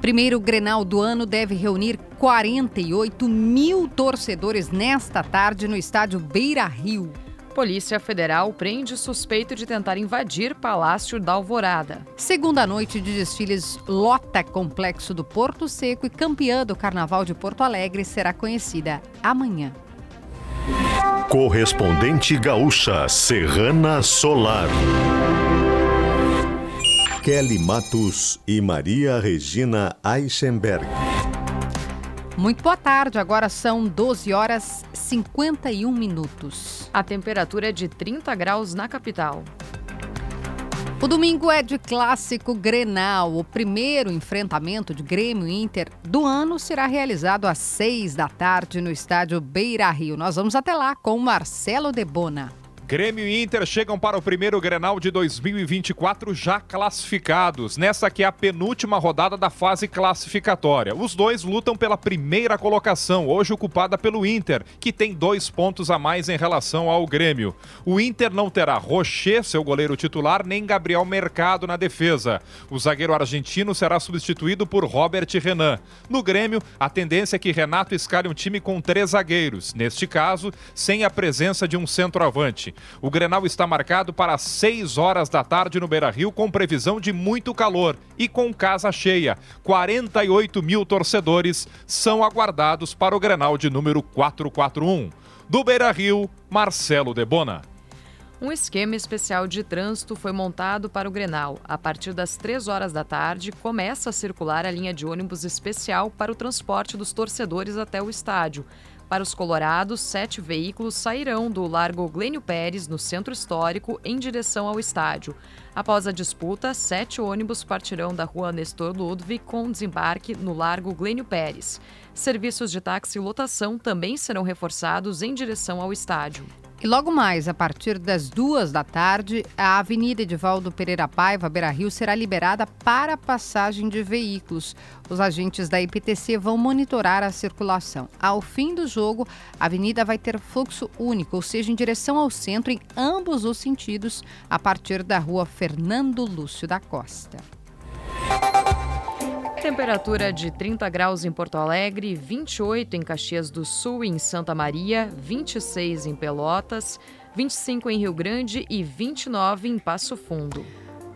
Primeiro Grenal do ano deve reunir 48 mil torcedores nesta tarde no estádio Beira Rio. Polícia Federal prende suspeito de tentar invadir Palácio da Alvorada. Segunda noite de desfiles lota complexo do Porto Seco e campeã do Carnaval de Porto Alegre será conhecida amanhã. Correspondente gaúcha Serrana Solar. Kelly Matos e Maria Regina Eichenberg. Muito boa tarde, agora são 12 horas 51 minutos. A temperatura é de 30 graus na capital. O domingo é de clássico Grenal. O primeiro enfrentamento de Grêmio Inter do ano será realizado às 6 da tarde no estádio Beira Rio. Nós vamos até lá com Marcelo Debona. Grêmio e Inter chegam para o primeiro Grenal de 2024 já classificados. Nessa que é a penúltima rodada da fase classificatória. Os dois lutam pela primeira colocação, hoje ocupada pelo Inter, que tem dois pontos a mais em relação ao Grêmio. O Inter não terá Rocher, seu goleiro titular, nem Gabriel Mercado na defesa. O zagueiro argentino será substituído por Robert Renan. No Grêmio, a tendência é que Renato escale um time com três zagueiros, neste caso, sem a presença de um centroavante. O Grenal está marcado para 6 horas da tarde no Beira Rio, com previsão de muito calor e com casa cheia. 48 mil torcedores são aguardados para o Grenal de número 441. Do Beira Rio, Marcelo Debona. Um esquema especial de trânsito foi montado para o Grenal. A partir das 3 horas da tarde, começa a circular a linha de ônibus especial para o transporte dos torcedores até o estádio. Para os colorados, sete veículos sairão do Largo Glênio Pérez, no centro histórico, em direção ao estádio. Após a disputa, sete ônibus partirão da rua Nestor Ludwig com desembarque no Largo Glênio Pérez. Serviços de táxi e lotação também serão reforçados em direção ao estádio. E logo mais, a partir das duas da tarde, a Avenida Edivaldo Pereira Paiva, Beira Rio, será liberada para passagem de veículos. Os agentes da IPTC vão monitorar a circulação. Ao fim do jogo, a avenida vai ter fluxo único, ou seja, em direção ao centro, em ambos os sentidos, a partir da rua Fernando Lúcio da Costa. Temperatura de 30 graus em Porto Alegre, 28 em Caxias do Sul e em Santa Maria, 26 em Pelotas, 25 em Rio Grande e 29 em Passo Fundo.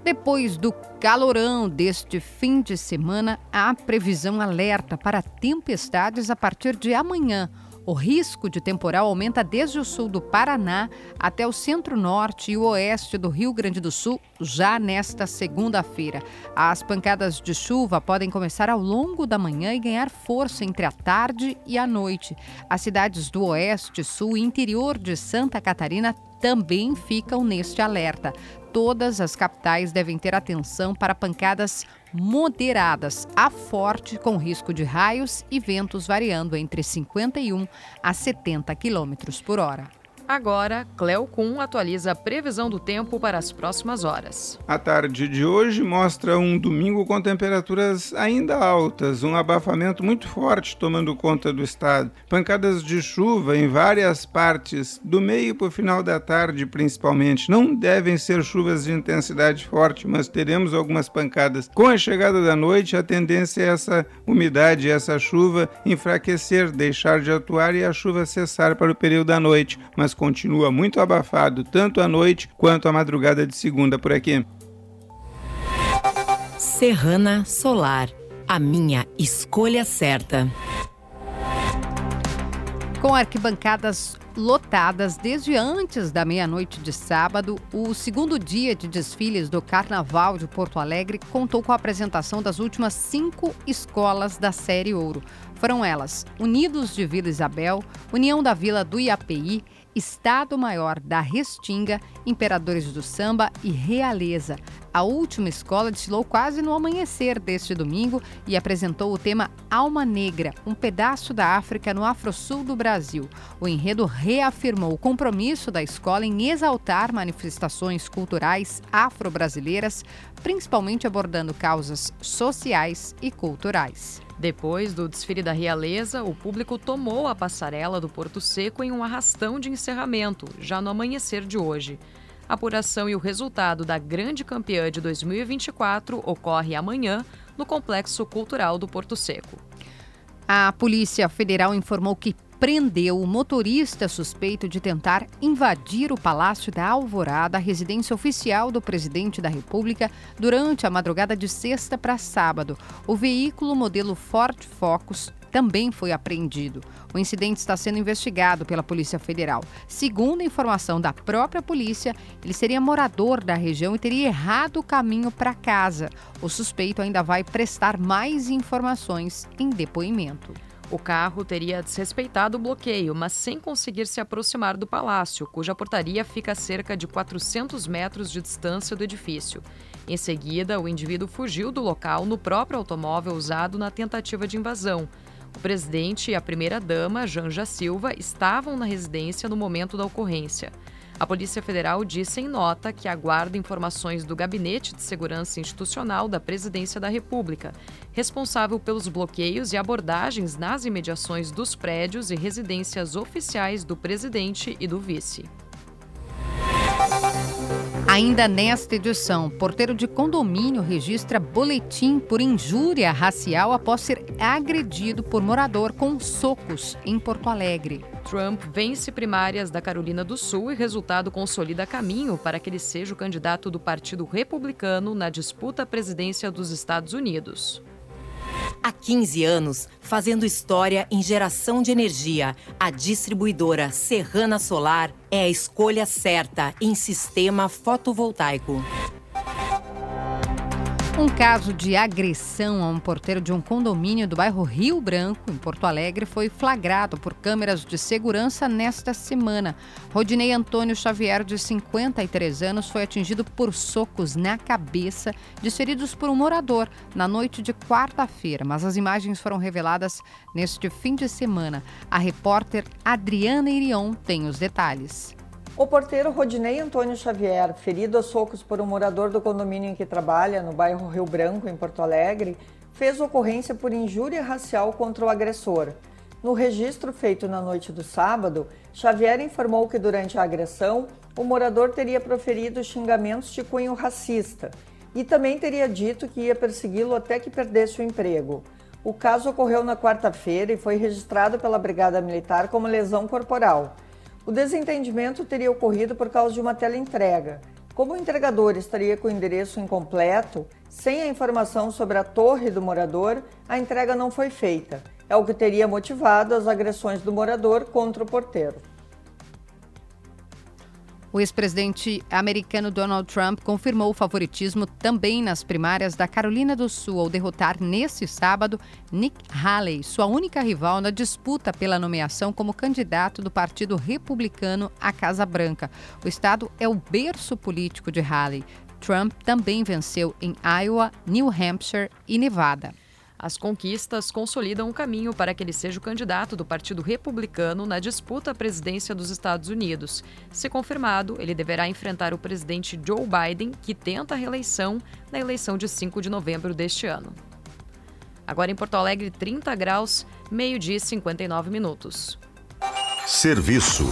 Depois do calorão deste fim de semana, há previsão alerta para tempestades a partir de amanhã. O risco de temporal aumenta desde o sul do Paraná até o centro-norte e o oeste do Rio Grande do Sul já nesta segunda-feira. As pancadas de chuva podem começar ao longo da manhã e ganhar força entre a tarde e a noite. As cidades do oeste, sul e interior de Santa Catarina também ficam neste alerta. Todas as capitais devem ter atenção para pancadas moderadas a forte, com risco de raios e ventos variando entre 51 a 70 km por hora. Agora, Cleo Kuhn atualiza a previsão do tempo para as próximas horas. A tarde de hoje mostra um domingo com temperaturas ainda altas, um abafamento muito forte tomando conta do estado. Pancadas de chuva em várias partes, do meio para o final da tarde principalmente. Não devem ser chuvas de intensidade forte, mas teremos algumas pancadas. Com a chegada da noite, a tendência é essa umidade, essa chuva enfraquecer, deixar de atuar e a chuva cessar para o período da noite. Mas continua muito abafado tanto à noite quanto à madrugada de segunda por aqui. Serrana Solar, a minha escolha certa. Com arquibancadas lotadas desde antes da meia-noite de sábado, o segundo dia de desfiles do Carnaval de Porto Alegre contou com a apresentação das últimas cinco escolas da Série Ouro. Foram elas Unidos de Vila Isabel, União da Vila do Iapi, Estado-Maior da Restinga, Imperadores do Samba e Realeza. A última escola desfilou quase no amanhecer deste domingo e apresentou o tema Alma Negra, um pedaço da África no Afro-Sul do Brasil. O enredo reafirmou o compromisso da escola em exaltar manifestações culturais afro-brasileiras, principalmente abordando causas sociais e culturais. Depois do desfile da Realeza, o público tomou a passarela do Porto Seco em um arrastão de encerramento, já no amanhecer de hoje. A apuração e o resultado da grande campeã de 2024 ocorre amanhã no Complexo Cultural do Porto Seco. A Polícia Federal informou que prendeu o motorista suspeito de tentar invadir o Palácio da Alvorada, a residência oficial do presidente da República, durante a madrugada de sexta para sábado. O veículo modelo Ford Focus também foi apreendido. O incidente está sendo investigado pela Polícia Federal. Segundo a informação da própria polícia, ele seria morador da região e teria errado o caminho para casa. O suspeito ainda vai prestar mais informações em depoimento. O carro teria desrespeitado o bloqueio, mas sem conseguir se aproximar do palácio, cuja portaria fica a cerca de 400 metros de distância do edifício. Em seguida, o indivíduo fugiu do local no próprio automóvel usado na tentativa de invasão. O presidente e a primeira-dama, Janja Silva, estavam na residência no momento da ocorrência. A Polícia Federal disse em nota que aguarda informações do Gabinete de Segurança Institucional da Presidência da República, responsável pelos bloqueios e abordagens nas imediações dos prédios e residências oficiais do presidente e do vice. Ainda nesta edição, porteiro de condomínio registra boletim por injúria racial após ser agredido por morador com socos em Porto Alegre. Trump vence primárias da Carolina do Sul e resultado consolida caminho para que ele seja o candidato do Partido Republicano na disputa à presidência dos Estados Unidos. Há 15 anos, fazendo história em geração de energia, a distribuidora Serrana Solar é a escolha certa em sistema fotovoltaico. Um caso de agressão a um porteiro de um condomínio do bairro Rio Branco, em Porto Alegre, foi flagrado por câmeras de segurança nesta semana. Rodinei Antônio Xavier, de 53 anos, foi atingido por socos na cabeça, desferidos por um morador, na noite de quarta-feira. Mas as imagens foram reveladas neste fim de semana. A repórter Adriana Irion tem os detalhes. O porteiro Rodinei Antônio Xavier, ferido a socos por um morador do condomínio em que trabalha, no bairro Rio Branco, em Porto Alegre, fez ocorrência por injúria racial contra o agressor. No registro feito na noite do sábado, Xavier informou que durante a agressão, o morador teria proferido xingamentos de cunho racista e também teria dito que ia persegui-lo até que perdesse o emprego. O caso ocorreu na quarta-feira e foi registrado pela Brigada Militar como lesão corporal. O desentendimento teria ocorrido por causa de uma teleentrega. Como o entregador estaria com o endereço incompleto, sem a informação sobre a torre do morador, a entrega não foi feita. É o que teria motivado as agressões do morador contra o porteiro. O ex-presidente americano Donald Trump confirmou o favoritismo também nas primárias da Carolina do Sul ao derrotar nesse sábado Nick Haley, sua única rival na disputa pela nomeação como candidato do Partido Republicano à Casa Branca. O estado é o berço político de Haley. Trump também venceu em Iowa, New Hampshire e Nevada. As conquistas consolidam o caminho para que ele seja o candidato do Partido Republicano na disputa à presidência dos Estados Unidos. Se confirmado, ele deverá enfrentar o presidente Joe Biden, que tenta a reeleição na eleição de 5 de novembro deste ano. Agora em Porto Alegre, 30 graus, meio-dia e 59 minutos. Serviço.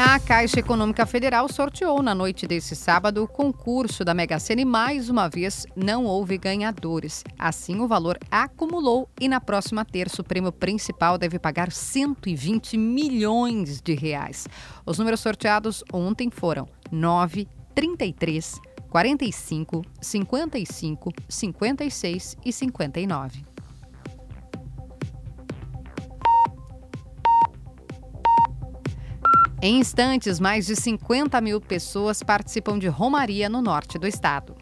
A Caixa Econômica Federal sorteou na noite desse sábado o concurso da Mega Sena e mais uma vez não houve ganhadores. Assim, o valor acumulou e na próxima terça o prêmio principal deve pagar 120 milhões de reais. Os números sorteados ontem foram 9, 33, 45, 55, 56 e 59. Em instantes, mais de 50 mil pessoas participam de Romaria no norte do estado.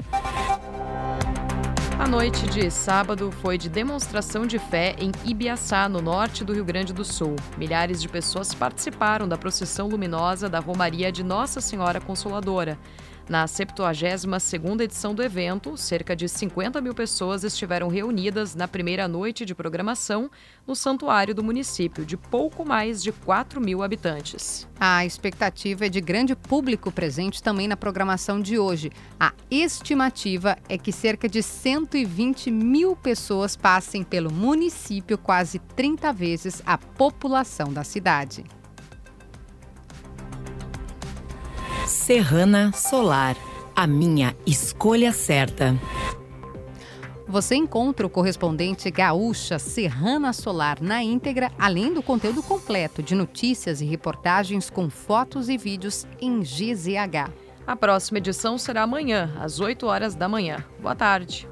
A noite de sábado foi de demonstração de fé em Ibiaçá, no norte do Rio Grande do Sul. Milhares de pessoas participaram da procissão luminosa da Romaria de Nossa Senhora Consoladora. Na 72ª edição do evento, cerca de 50 mil pessoas estiveram reunidas na primeira noite de programação no santuário do município, de pouco mais de 4 mil habitantes. A expectativa é de grande público presente também na programação de hoje. A estimativa é que cerca de 120 mil pessoas passem pelo município, quase 30 vezes a população da cidade. Serrana Solar, a minha escolha certa. Você encontra o correspondente Gaúcha Serrana Solar na íntegra, além do conteúdo completo de notícias e reportagens com fotos e vídeos em GZH. A próxima edição será amanhã, às 8 horas da manhã. Boa tarde.